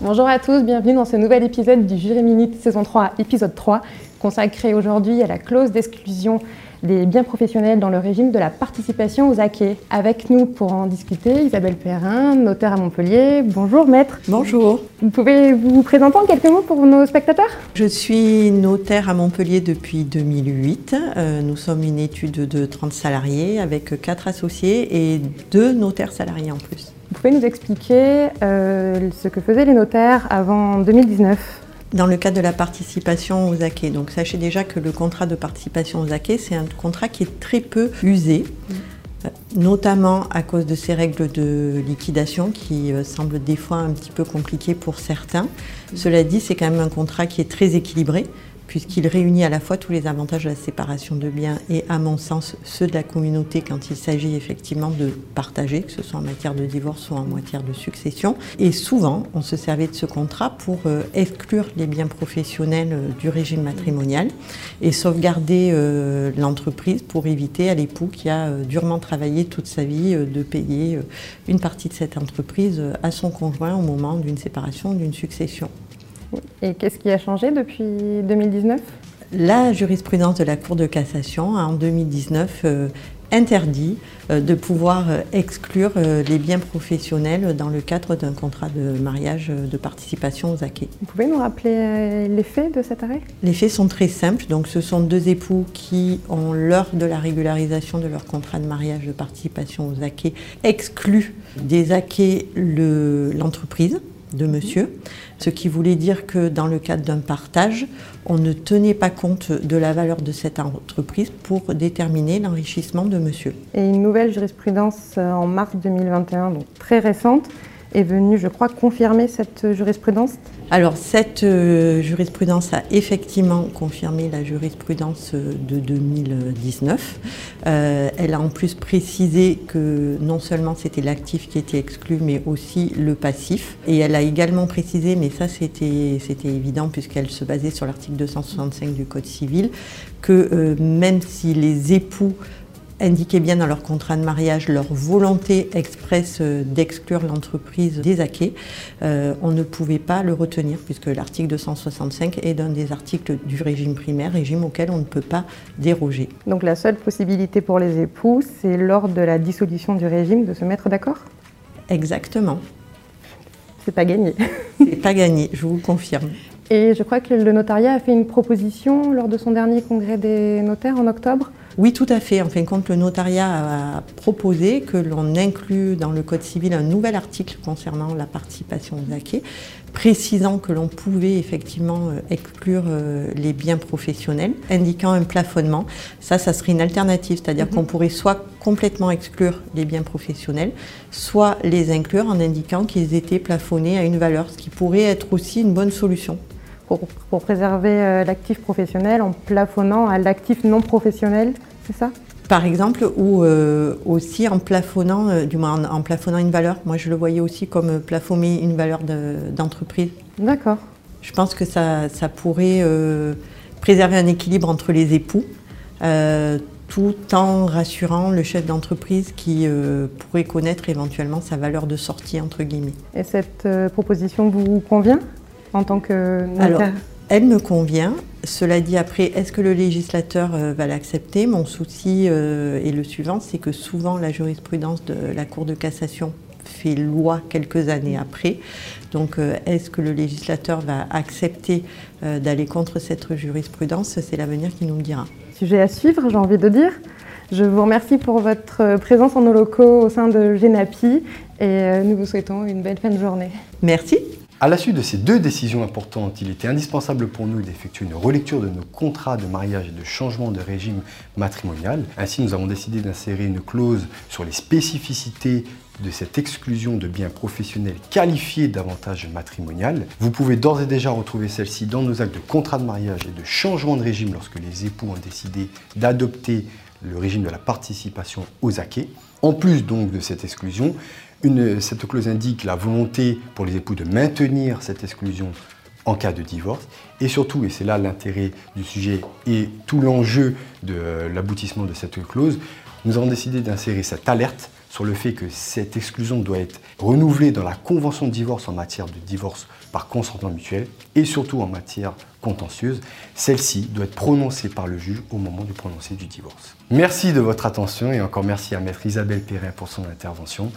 Bonjour à tous, bienvenue dans ce nouvel épisode du Jury Minute saison 3, épisode 3, consacré aujourd'hui à la clause d'exclusion des biens professionnels dans le régime de la participation aux acquets. Avec nous pour en discuter, Isabelle Perrin, notaire à Montpellier. Bonjour maître. Bonjour. Vous pouvez vous présenter en quelques mots pour nos spectateurs? Je suis notaire à Montpellier depuis 2008. Euh, nous sommes une étude de 30 salariés avec 4 associés et 2 notaires salariés en plus. Vous pouvez nous expliquer euh, ce que faisaient les notaires avant 2019 dans le cadre de la participation aux acquets. Donc sachez déjà que le contrat de participation aux acquets, c'est un contrat qui est très peu usé, euh, notamment à cause de ces règles de liquidation qui euh, semblent des fois un petit peu compliquées pour certains. Cela dit, c'est quand même un contrat qui est très équilibré puisqu'il réunit à la fois tous les avantages de la séparation de biens et, à mon sens, ceux de la communauté quand il s'agit effectivement de partager, que ce soit en matière de divorce ou en matière de succession. Et souvent, on se servait de ce contrat pour euh, exclure les biens professionnels euh, du régime matrimonial et sauvegarder euh, l'entreprise pour éviter à l'époux qui a durement travaillé toute sa vie de payer une partie de cette entreprise à son conjoint au moment d'une séparation ou d'une succession. Et qu'est-ce qui a changé depuis 2019 La jurisprudence de la Cour de cassation en 2019 euh, interdit euh, de pouvoir euh, exclure les biens professionnels dans le cadre d'un contrat de mariage de participation aux acquis. Vous pouvez nous rappeler les faits de cet arrêt? Les faits sont très simples. Donc, ce sont deux époux qui, ont l'heure de la régularisation de leur contrat de mariage de participation aux acquis, excluent des acquis l'entreprise de monsieur, ce qui voulait dire que dans le cadre d'un partage, on ne tenait pas compte de la valeur de cette entreprise pour déterminer l'enrichissement de monsieur. Et une nouvelle jurisprudence euh, en mars 2021, donc très récente, est venue, je crois, confirmer cette jurisprudence alors, cette euh, jurisprudence a effectivement confirmé la jurisprudence euh, de 2019. Euh, elle a en plus précisé que non seulement c'était l'actif qui était exclu, mais aussi le passif. Et elle a également précisé, mais ça c'était évident puisqu'elle se basait sur l'article 265 du Code civil, que même si les époux indiquaient bien dans leur contrat de mariage leur volonté expresse euh, d'exclure l'entreprise des acquets, euh, on ne pouvait pas le retenir puisque l'article 265 est d'un des articles du régime primaire, régime auquel on ne peut pas déroger. Donc la seule possibilité pour les époux, c'est lors de la dissolution du régime de se mettre d'accord? Exactement. C'est pas gagné. C'est pas gagné, je vous confirme. Et je crois que le notariat a fait une proposition lors de son dernier congrès des notaires en octobre oui, tout à fait. En fin de compte, le notariat a proposé que l'on inclue dans le Code civil un nouvel article concernant la participation aux acquis, précisant que l'on pouvait effectivement euh, exclure euh, les biens professionnels, indiquant un plafonnement. Ça, ça serait une alternative, c'est-à-dire mhm. qu'on pourrait soit complètement exclure les biens professionnels, soit les inclure en indiquant qu'ils étaient plafonnés à une valeur, ce qui pourrait être aussi une bonne solution pour, préserver euh, l'actif professionnel en plafonnant à l'actif non professionnel, c'est ça? Par exemple, ou euh, aussi en plafonnant, euh, du moins en, plafonnant une valeur. Moi, je le voyais aussi comme plafonner une valeur d'entreprise. D'accord. Je pense que ça, ça pourrait préserver un équilibre entre les époux, tout en rassurant le chef d'entreprise qui pourrait connaître éventuellement sa valeur de sortie, entre guillemets. Et cette proposition vous convient? En tant que Alors, elle me convient. Cela dit, après, est-ce que le législateur euh, va l'accepter? Mon souci euh, est le suivant, c'est que souvent la jurisprudence de la Cour de cassation fait loi quelques années après. Donc, euh, est-ce que le législateur va accepter d'aller contre cette jurisprudence? C'est l'avenir qui nous le dira. Sujet à suivre, j'ai envie de dire. Je vous remercie pour votre présence en nos locaux au sein de Genapi et nous vous souhaitons une belle fin de journée. Merci. À la suite de ces deux décisions importantes, il était indispensable pour nous d'effectuer une relecture de nos contrats de mariage et de changement de régime matrimonial. Ainsi, nous avons décidé d'insérer une clause sur les spécificités de cette exclusion de biens professionnels qualifiés d'avantage matrimonial. Vous pouvez d'ores et déjà retrouver celle-ci dans nos actes de contrat de mariage et de changement de régime lorsque les époux ont décidé d'adopter le régime de la participation aux acquets. En plus donc de cette exclusion, cette clause indique la volonté pour les époux de maintenir cette exclusion en cas de divorce. Et surtout, et c'est là l'intérêt du sujet et tout l'enjeu de l'aboutissement de cette clause, nous avons décidé d'insérer cette alerte sur le fait que cette exclusion doit être renouvelée dans la convention de divorce en matière de divorce par consentement mutuel et surtout en matière contentieuse, celle-ci doit être prononcée par le juge au moment du prononcé du divorce. Merci de votre attention et encore merci à maître Isabelle Perrin pour son intervention.